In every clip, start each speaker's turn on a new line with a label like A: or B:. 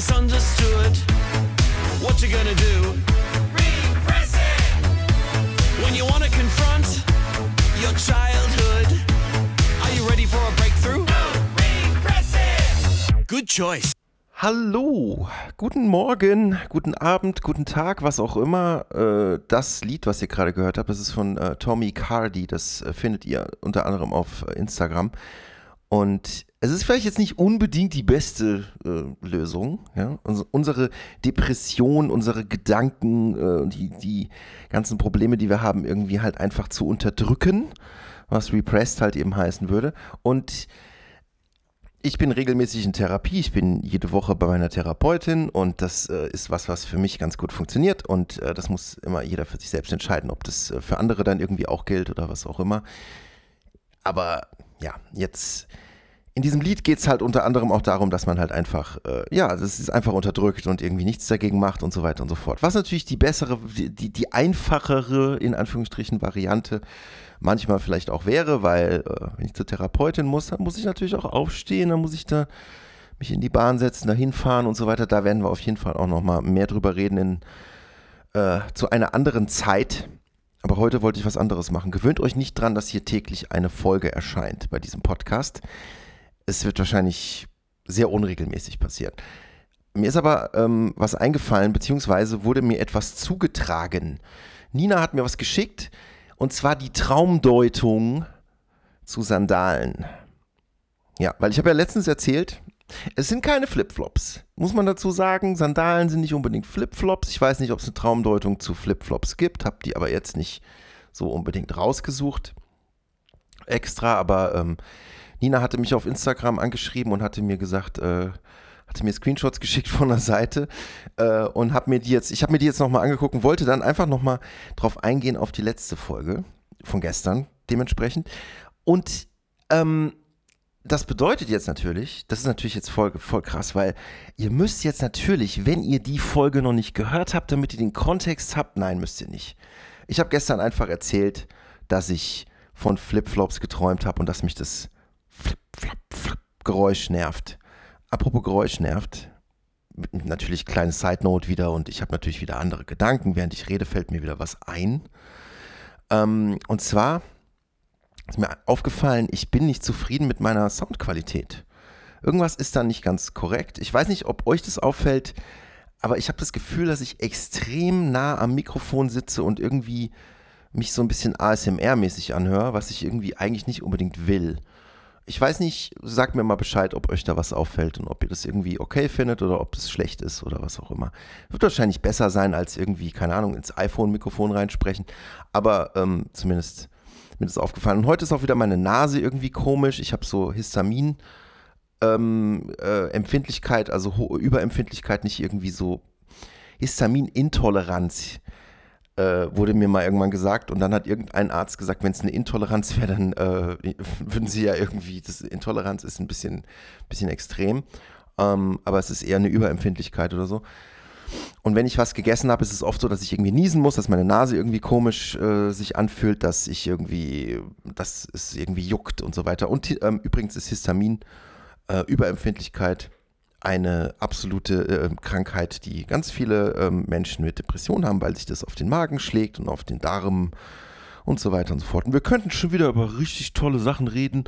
A: misunderstood, what you gonna do? Repress it! When you wanna confront your childhood, are you ready for a breakthrough? No, repress it! Good choice.
B: Hallo, guten Morgen, guten Abend, guten Tag, was auch immer. Äh, das Lied, was ihr gerade gehört habt, das ist von äh, Tommy Cardi. Das äh, findet ihr unter anderem auf Instagram. Und es ist vielleicht jetzt nicht unbedingt die beste Lösung. Unsere Depression, unsere Gedanken, die, die ganzen Probleme, die wir haben, irgendwie halt einfach zu unterdrücken, was repressed halt eben heißen würde. Und ich bin regelmäßig in Therapie. Ich bin jede Woche bei meiner Therapeutin und das äh, ist was, was für mich ganz gut funktioniert. Und äh, das muss immer jeder für sich selbst entscheiden, ob das äh, für andere dann irgendwie auch gilt oder was auch immer. Aber ja, jetzt in diesem Lied geht es halt unter anderem auch darum, dass man halt einfach, äh, ja, das ist einfach unterdrückt und irgendwie nichts dagegen macht und so weiter und so fort. Was natürlich die bessere, die, die, einfachere, in Anführungsstrichen, Variante manchmal vielleicht auch wäre, weil äh, wenn ich zur Therapeutin muss, dann muss ich natürlich auch aufstehen, dann muss ich da mich in die Bahn setzen, dahin fahren und so weiter. Da werden wir auf jeden Fall auch nochmal mehr drüber reden in, äh, zu einer anderen Zeit. Aber heute wollte ich was anderes machen. Gewöhnt euch nicht dran, dass hier täglich eine Folge erscheint bei diesem Podcast. Es wird wahrscheinlich sehr unregelmäßig passieren. Mir ist aber ähm, was eingefallen, beziehungsweise wurde mir etwas zugetragen. Nina hat mir was geschickt, und zwar die Traumdeutung zu Sandalen. Ja, weil ich habe ja letztens erzählt, es sind keine Flipflops. Muss man dazu sagen, Sandalen sind nicht unbedingt Flipflops. Ich weiß nicht, ob es eine Traumdeutung zu Flipflops gibt, habe die aber jetzt nicht so unbedingt rausgesucht. Extra, aber ähm, Nina hatte mich auf Instagram angeschrieben und hatte mir gesagt, äh, hatte mir Screenshots geschickt von der Seite äh, und habe mir die jetzt, ich habe mir die jetzt nochmal angeguckt und wollte dann einfach nochmal drauf eingehen auf die letzte Folge von gestern dementsprechend. Und ähm, das bedeutet jetzt natürlich, das ist natürlich jetzt voll, voll krass, weil ihr müsst jetzt natürlich, wenn ihr die Folge noch nicht gehört habt, damit ihr den Kontext habt, nein, müsst ihr nicht. Ich habe gestern einfach erzählt, dass ich von Flipflops geträumt habe und dass mich das Flip, Flop, Flip Geräusch nervt. Apropos Geräusch nervt, natürlich kleine Side Note wieder und ich habe natürlich wieder andere Gedanken. Während ich rede, fällt mir wieder was ein. Ähm, und zwar ist mir aufgefallen, ich bin nicht zufrieden mit meiner Soundqualität. Irgendwas ist da nicht ganz korrekt. Ich weiß nicht, ob euch das auffällt, aber ich habe das Gefühl, dass ich extrem nah am Mikrofon sitze und irgendwie mich so ein bisschen ASMR-mäßig anhöre, was ich irgendwie eigentlich nicht unbedingt will. Ich weiß nicht, sagt mir mal Bescheid, ob euch da was auffällt und ob ihr das irgendwie okay findet oder ob das schlecht ist oder was auch immer. Wird wahrscheinlich besser sein, als irgendwie, keine Ahnung, ins iPhone-Mikrofon reinsprechen. Aber ähm, zumindest mir das aufgefallen. Und heute ist auch wieder meine Nase irgendwie komisch. Ich habe so Histamin. Ähm, äh, Empfindlichkeit, also Überempfindlichkeit, nicht irgendwie so Histaminintoleranz äh, wurde mir mal irgendwann gesagt. Und dann hat irgendein Arzt gesagt, wenn es eine Intoleranz wäre, dann äh, würden sie ja irgendwie, das Intoleranz ist ein bisschen, bisschen extrem, ähm, aber es ist eher eine Überempfindlichkeit oder so. Und wenn ich was gegessen habe, ist es oft so, dass ich irgendwie niesen muss, dass meine Nase irgendwie komisch äh, sich anfühlt, dass ich irgendwie, dass es irgendwie juckt und so weiter. Und ähm, übrigens ist Histamin äh, Überempfindlichkeit eine absolute äh, Krankheit, die ganz viele ähm, Menschen mit Depressionen haben, weil sich das auf den Magen schlägt und auf den Darm und so weiter und so fort. Und wir könnten schon wieder über richtig tolle Sachen reden.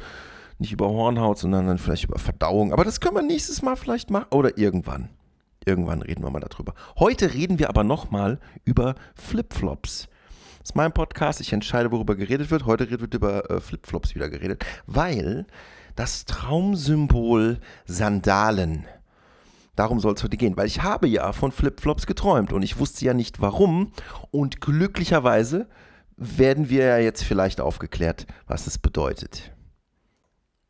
B: Nicht über Hornhaut, sondern dann vielleicht über Verdauung. Aber das können wir nächstes Mal vielleicht machen. Oder irgendwann. Irgendwann reden wir mal darüber. Heute reden wir aber nochmal über Flipflops. Das ist mein Podcast. Ich entscheide, worüber geredet wird. Heute wird über äh, Flipflops wieder geredet, weil das Traumsymbol Sandalen Darum soll es heute gehen, weil ich habe ja von Flipflops geträumt und ich wusste ja nicht warum. Und glücklicherweise werden wir ja jetzt vielleicht aufgeklärt, was es bedeutet.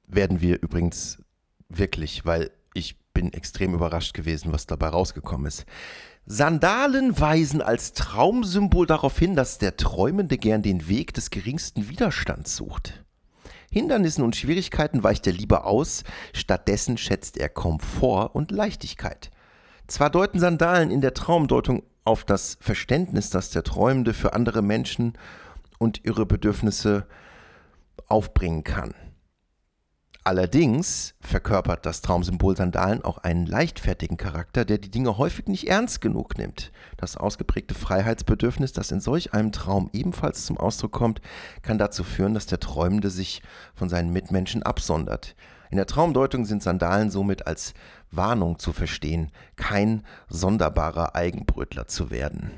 B: Werden wir übrigens wirklich, weil ich bin extrem überrascht gewesen, was dabei rausgekommen ist. Sandalen weisen als Traumsymbol darauf hin, dass der Träumende gern den Weg des geringsten Widerstands sucht. Hindernissen und Schwierigkeiten weicht er lieber aus, stattdessen schätzt er Komfort und Leichtigkeit. Zwar deuten Sandalen in der Traumdeutung auf das Verständnis, das der Träumende für andere Menschen und ihre Bedürfnisse aufbringen kann. Allerdings verkörpert das Traumsymbol Sandalen auch einen leichtfertigen Charakter, der die Dinge häufig nicht ernst genug nimmt. Das ausgeprägte Freiheitsbedürfnis, das in solch einem Traum ebenfalls zum Ausdruck kommt, kann dazu führen, dass der Träumende sich von seinen Mitmenschen absondert. In der Traumdeutung sind Sandalen somit als Warnung zu verstehen, kein sonderbarer Eigenbrötler zu werden.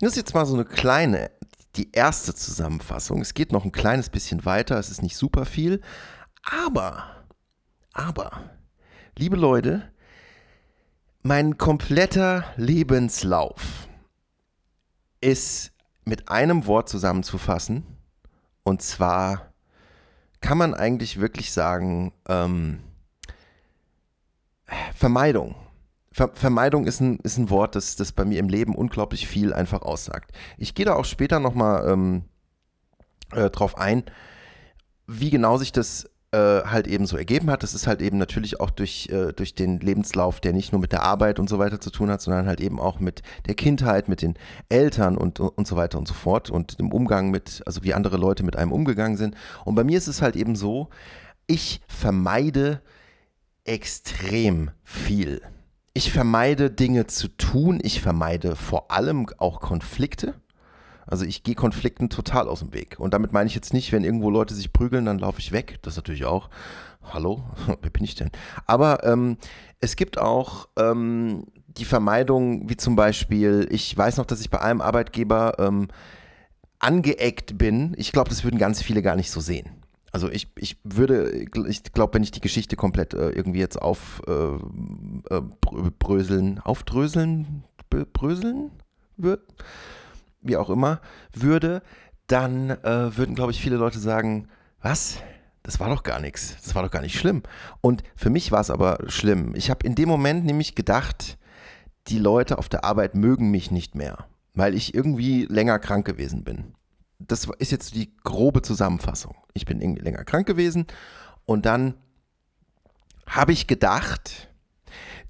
B: Das ist jetzt mal so eine kleine, die erste Zusammenfassung. Es geht noch ein kleines bisschen weiter, es ist nicht super viel, aber, aber, liebe Leute, mein kompletter Lebenslauf ist mit einem Wort zusammenzufassen. Und zwar kann man eigentlich wirklich sagen, ähm, Vermeidung. Ver Vermeidung ist ein, ist ein Wort, das, das bei mir im Leben unglaublich viel einfach aussagt. Ich gehe da auch später nochmal ähm, äh, drauf ein, wie genau sich das äh, halt eben so ergeben hat. Das ist halt eben natürlich auch durch, äh, durch den Lebenslauf, der nicht nur mit der Arbeit und so weiter zu tun hat, sondern halt eben auch mit der Kindheit, mit den Eltern und, und so weiter und so fort und dem Umgang mit, also wie andere Leute mit einem umgegangen sind. Und bei mir ist es halt eben so, ich vermeide extrem viel. Ich vermeide Dinge zu tun, ich vermeide vor allem auch Konflikte. Also ich gehe Konflikten total aus dem Weg. Und damit meine ich jetzt nicht, wenn irgendwo Leute sich prügeln, dann laufe ich weg. Das natürlich auch. Hallo, wer bin ich denn? Aber ähm, es gibt auch ähm, die Vermeidung, wie zum Beispiel, ich weiß noch, dass ich bei einem Arbeitgeber ähm, angeeckt bin. Ich glaube, das würden ganz viele gar nicht so sehen. Also ich, ich würde, ich glaube, wenn ich die Geschichte komplett äh, irgendwie jetzt aufbröseln, äh, äh, aufdröseln, bröseln würde, wie auch immer, würde, dann äh, würden, glaube ich, viele Leute sagen, was? Das war doch gar nichts. Das war doch gar nicht schlimm. Und für mich war es aber schlimm. Ich habe in dem Moment nämlich gedacht, die Leute auf der Arbeit mögen mich nicht mehr, weil ich irgendwie länger krank gewesen bin. Das ist jetzt die grobe Zusammenfassung. Ich bin irgendwie länger krank gewesen und dann habe ich gedacht,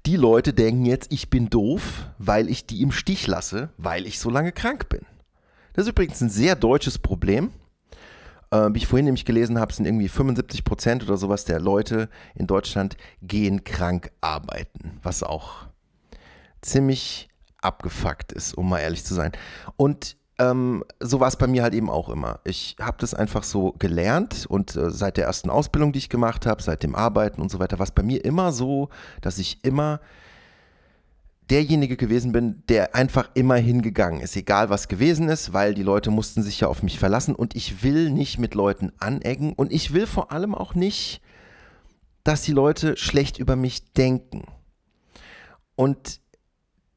B: die Leute denken jetzt, ich bin doof, weil ich die im Stich lasse, weil ich so lange krank bin. Das ist übrigens ein sehr deutsches Problem. Äh, wie ich vorhin nämlich gelesen habe, sind irgendwie 75 Prozent oder sowas der Leute in Deutschland gehen krank arbeiten, was auch ziemlich abgefuckt ist, um mal ehrlich zu sein. Und ähm, so war es bei mir halt eben auch immer. Ich habe das einfach so gelernt und äh, seit der ersten Ausbildung, die ich gemacht habe, seit dem Arbeiten und so weiter, war es bei mir immer so, dass ich immer derjenige gewesen bin, der einfach immer hingegangen ist, egal was gewesen ist, weil die Leute mussten sich ja auf mich verlassen und ich will nicht mit Leuten anecken und ich will vor allem auch nicht, dass die Leute schlecht über mich denken. Und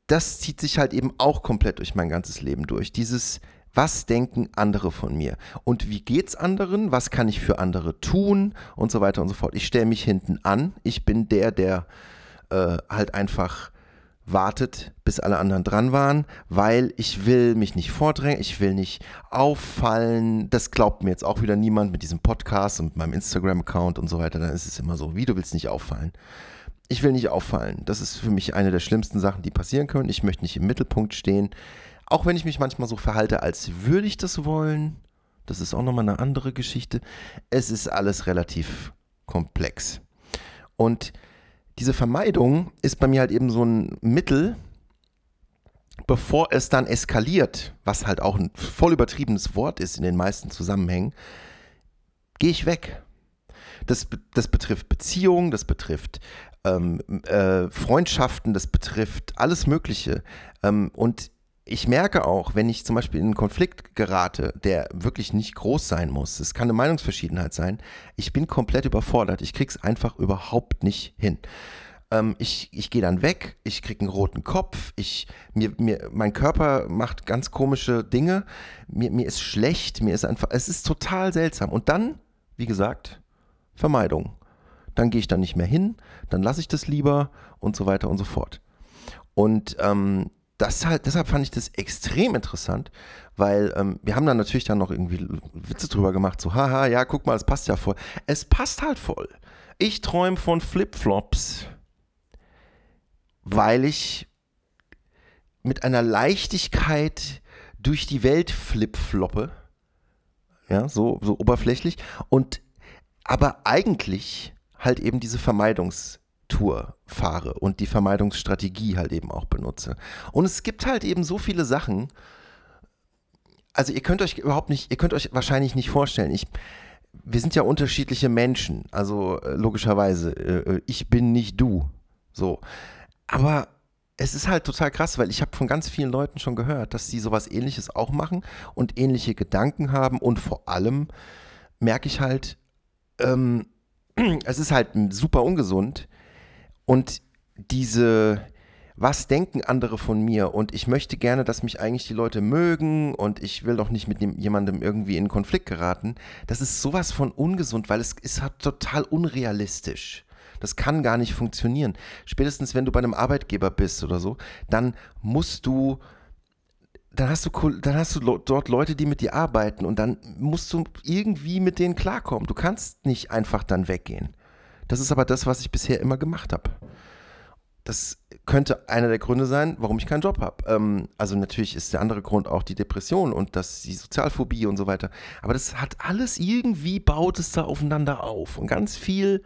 B: das zieht sich halt eben auch komplett durch mein ganzes Leben durch. Dieses, was denken andere von mir? Und wie geht's anderen? Was kann ich für andere tun? Und so weiter und so fort. Ich stelle mich hinten an. Ich bin der, der äh, halt einfach wartet, bis alle anderen dran waren, weil ich will mich nicht vordrängen, ich will nicht auffallen. Das glaubt mir jetzt auch wieder niemand mit diesem Podcast und meinem Instagram-Account und so weiter. Dann ist es immer so, wie du willst nicht auffallen ich will nicht auffallen. Das ist für mich eine der schlimmsten Sachen, die passieren können. Ich möchte nicht im Mittelpunkt stehen. Auch wenn ich mich manchmal so verhalte, als würde ich das wollen. Das ist auch nochmal eine andere Geschichte. Es ist alles relativ komplex. Und diese Vermeidung ist bei mir halt eben so ein Mittel, bevor es dann eskaliert, was halt auch ein voll übertriebenes Wort ist in den meisten Zusammenhängen, gehe ich weg. Das, das betrifft Beziehungen, das betrifft ähm, äh, Freundschaften, das betrifft alles Mögliche. Ähm, und ich merke auch, wenn ich zum Beispiel in einen Konflikt gerate, der wirklich nicht groß sein muss, es kann eine Meinungsverschiedenheit sein, ich bin komplett überfordert. Ich krieg's einfach überhaupt nicht hin. Ähm, ich ich gehe dann weg, ich kriege einen roten Kopf, ich, mir, mir, mein Körper macht ganz komische Dinge, mir, mir ist schlecht, mir ist einfach, es ist total seltsam. Und dann, wie gesagt, Vermeidung dann gehe ich da nicht mehr hin, dann lasse ich das lieber und so weiter und so fort. Und ähm, das halt, deshalb fand ich das extrem interessant, weil ähm, wir haben dann natürlich dann noch irgendwie Witze drüber gemacht, so, haha, ja, guck mal, es passt ja voll. Es passt halt voll. Ich träume von Flipflops, weil ich mit einer Leichtigkeit durch die Welt flipfloppe ja, so, so oberflächlich. Und aber eigentlich halt eben diese Vermeidungstour fahre und die Vermeidungsstrategie halt eben auch benutze. Und es gibt halt eben so viele Sachen, also ihr könnt euch überhaupt nicht, ihr könnt euch wahrscheinlich nicht vorstellen, ich, wir sind ja unterschiedliche Menschen, also äh, logischerweise, äh, ich bin nicht du, so. Aber es ist halt total krass, weil ich habe von ganz vielen Leuten schon gehört, dass sie sowas ähnliches auch machen und ähnliche Gedanken haben und vor allem merke ich halt, ähm, es ist halt super ungesund und diese, was denken andere von mir und ich möchte gerne, dass mich eigentlich die Leute mögen und ich will doch nicht mit jemandem irgendwie in Konflikt geraten, das ist sowas von ungesund, weil es ist halt total unrealistisch. Das kann gar nicht funktionieren. Spätestens, wenn du bei einem Arbeitgeber bist oder so, dann musst du, dann hast du, dann hast du dort Leute, die mit dir arbeiten und dann musst du irgendwie mit denen klarkommen. Du kannst nicht einfach dann weggehen. Das ist aber das, was ich bisher immer gemacht habe. Das könnte einer der Gründe sein, warum ich keinen Job habe. Ähm, also natürlich ist der andere Grund auch die Depression und das, die Sozialphobie und so weiter. Aber das hat alles irgendwie baut es da aufeinander auf und ganz viel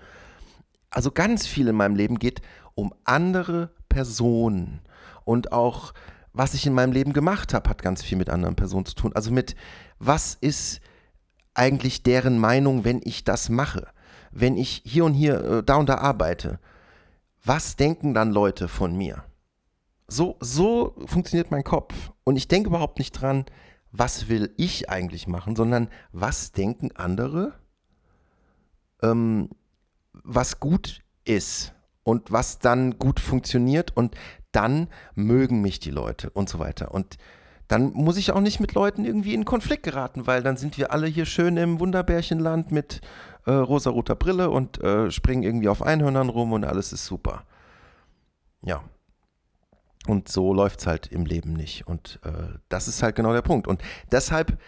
B: also ganz viel in meinem Leben geht um andere Personen. Und auch, was ich in meinem Leben gemacht habe, hat ganz viel mit anderen Personen zu tun. Also mit, was ist eigentlich deren Meinung, wenn ich das mache? Wenn ich hier und hier, äh, da und da arbeite? Was denken dann Leute von mir? So, so funktioniert mein Kopf. Und ich denke überhaupt nicht dran, was will ich eigentlich machen, sondern was denken andere? Ähm, was gut ist und was dann gut funktioniert und dann mögen mich die Leute und so weiter. Und dann muss ich auch nicht mit Leuten irgendwie in Konflikt geraten, weil dann sind wir alle hier schön im Wunderbärchenland mit äh, rosaroter Brille und äh, springen irgendwie auf Einhörnern rum und alles ist super. Ja. Und so läuft es halt im Leben nicht. Und äh, das ist halt genau der Punkt. Und deshalb,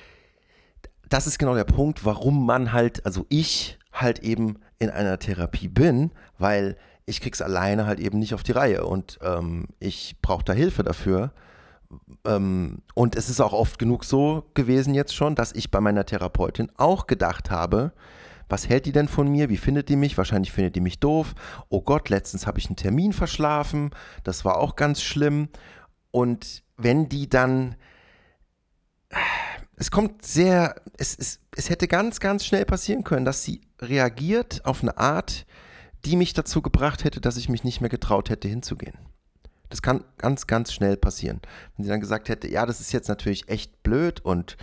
B: das ist genau der Punkt, warum man halt, also ich halt eben in einer Therapie bin, weil ich krieg's alleine halt eben nicht auf die Reihe und ähm, ich brauche da Hilfe dafür. Ähm, und es ist auch oft genug so gewesen jetzt schon, dass ich bei meiner Therapeutin auch gedacht habe, was hält die denn von mir? Wie findet die mich? Wahrscheinlich findet die mich doof. Oh Gott, letztens habe ich einen Termin verschlafen. Das war auch ganz schlimm. Und wenn die dann es kommt sehr, es, es, es hätte ganz, ganz schnell passieren können, dass sie reagiert auf eine Art, die mich dazu gebracht hätte, dass ich mich nicht mehr getraut hätte, hinzugehen. Das kann ganz, ganz schnell passieren. Wenn sie dann gesagt hätte, ja, das ist jetzt natürlich echt blöd und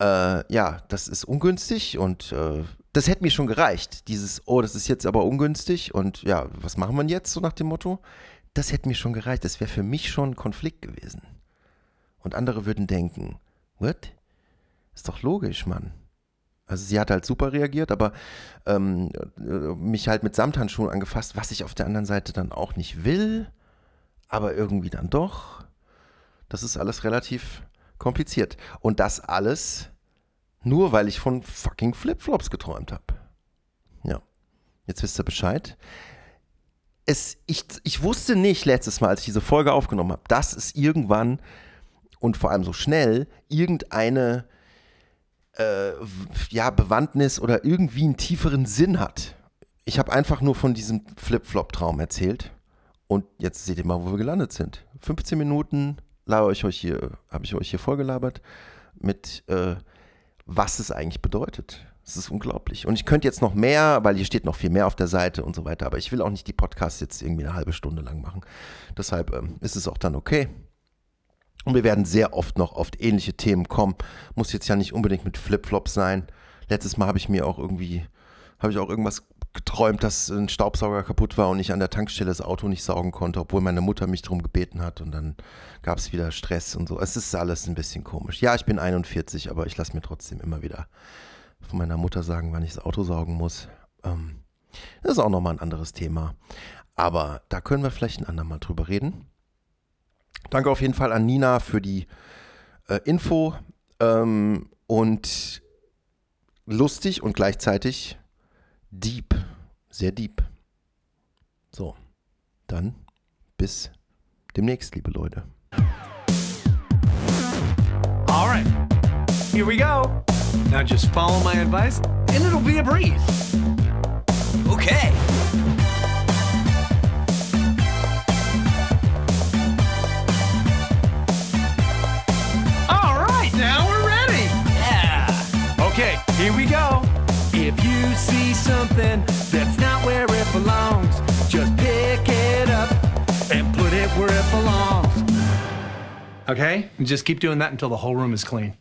B: äh, ja, das ist ungünstig und äh, das hätte mir schon gereicht. Dieses, oh, das ist jetzt aber ungünstig und ja, was machen wir jetzt so nach dem Motto? Das hätte mir schon gereicht. Das wäre für mich schon ein Konflikt gewesen. Und andere würden denken, what? Ist doch logisch, Mann. Also sie hat halt super reagiert, aber ähm, äh, mich halt mit Samthandschuhen angefasst, was ich auf der anderen Seite dann auch nicht will, aber irgendwie dann doch. Das ist alles relativ kompliziert. Und das alles nur, weil ich von fucking Flipflops geträumt habe. Ja, jetzt wisst ihr Bescheid. Es, ich, ich wusste nicht letztes Mal, als ich diese Folge aufgenommen habe, dass es irgendwann und vor allem so schnell irgendeine äh, ja, Bewandtnis oder irgendwie einen tieferen Sinn hat. Ich habe einfach nur von diesem Flip-Flop-Traum erzählt. Und jetzt seht ihr mal, wo wir gelandet sind. 15 Minuten habe ich euch hier, vorgelabert mit äh, was es eigentlich bedeutet. Es ist unglaublich. Und ich könnte jetzt noch mehr, weil hier steht noch viel mehr auf der Seite und so weiter, aber ich will auch nicht die Podcasts jetzt irgendwie eine halbe Stunde lang machen. Deshalb ähm, ist es auch dann okay. Und wir werden sehr oft noch auf ähnliche Themen kommen. Muss jetzt ja nicht unbedingt mit Flipflops sein. Letztes Mal habe ich mir auch irgendwie, habe ich auch irgendwas geträumt, dass ein Staubsauger kaputt war und ich an der Tankstelle das Auto nicht saugen konnte, obwohl meine Mutter mich darum gebeten hat und dann gab es wieder Stress und so. Es ist alles ein bisschen komisch. Ja, ich bin 41, aber ich lasse mir trotzdem immer wieder von meiner Mutter sagen, wann ich das Auto saugen muss. Ähm, das ist auch nochmal ein anderes Thema. Aber da können wir vielleicht ein andermal drüber reden. Danke auf jeden Fall an Nina für die äh, Info. Ähm, und lustig und gleichzeitig deep. Sehr deep. So, dann bis demnächst, liebe Leute.
A: Alright. here we go.
C: Now just follow my advice and it'll be a breeze. where it belongs. Okay? And just keep doing that until the whole room is clean.